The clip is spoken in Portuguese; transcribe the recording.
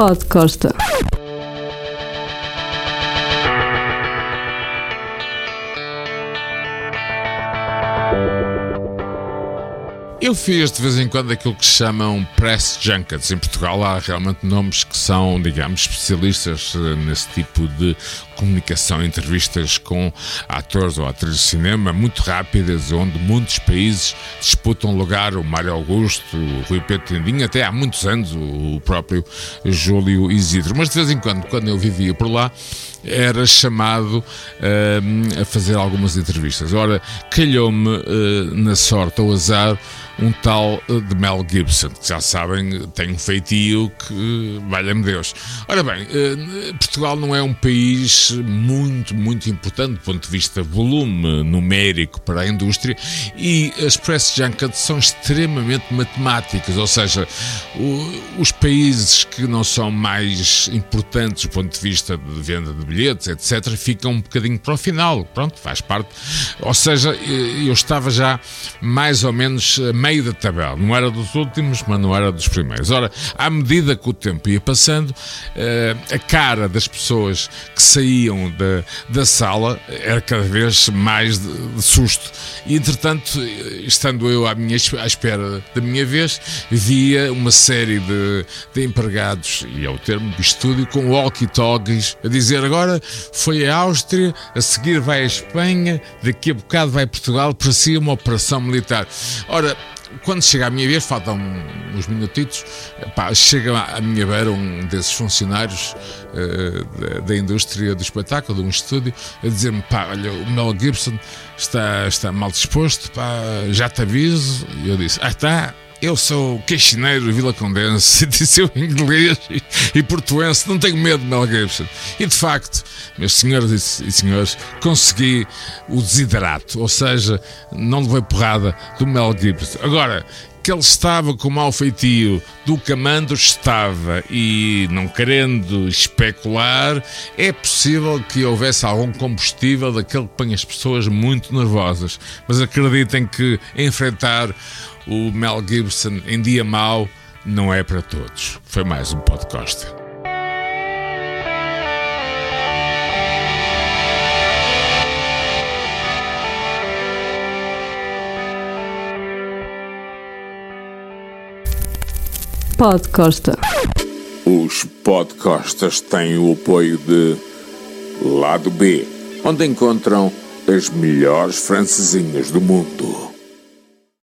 Pod Costa. Eu fiz de vez em quando aquilo que chamam press junkets. Em Portugal há realmente nomes que são, digamos, especialistas eh, nesse tipo de comunicação, entrevistas com atores ou atrizes de cinema muito rápidas, onde muitos países disputam lugar, o Mário Augusto, o Rui Pedro Tendinho, até há muitos anos o próprio Júlio Isidro. Mas de vez em quando, quando eu vivia por lá, era chamado uh, a fazer algumas entrevistas. Ora, calhou-me uh, na sorte ou azar um tal eh, de Mel Gibson, que já sabem, tem um feitio que valha-me Deus. Ora bem, uh, Portugal não é um país muito, muito importante do ponto de vista volume numérico para a indústria e as press junkets são extremamente matemáticas, ou seja, os países que não são mais importantes do ponto de vista de venda de bilhetes, etc., ficam um bocadinho para o final. Pronto, faz parte. Ou seja, eu estava já mais ou menos meio da tabela. Não era dos últimos, mas não era dos primeiros. Ora, à medida que o tempo ia passando, eh, a cara das pessoas que saíam da, da sala era cada vez mais de, de susto. E, entretanto, estando eu à, minha, à espera da minha vez, via uma série de, de empregados, e é o termo de estúdio, com walkie-talkies, a dizer agora foi a Áustria, a seguir vai a Espanha, daqui a bocado vai Portugal, para si uma operação militar. Ora, quando chega a minha vez, faltam uns minutitos, pá, chega à minha beira um desses funcionários uh, da, da, indústria do espetáculo, de um estúdio, a dizer-me: pá, olha, o Mel Gibson está, está mal disposto, pá, já te aviso. E eu disse: ah, está eu sou queixineiro Vila Condense, disse eu inglês e, e portuense, não tenho medo de Mel Gibson. E de facto, meus senhores e senhores, consegui o desidrato, ou seja, não levei porrada do Mel Gibson. Agora, que ele estava com o mau feitio do Camando estava e não querendo especular, é possível que houvesse algum combustível daquele que põe as pessoas muito nervosas. Mas acreditem que enfrentar o Mel Gibson em dia mau não é para todos. Foi mais um podcast. Podcosta. Os podcastas têm o apoio de Lado B, onde encontram as melhores francesinhas do mundo.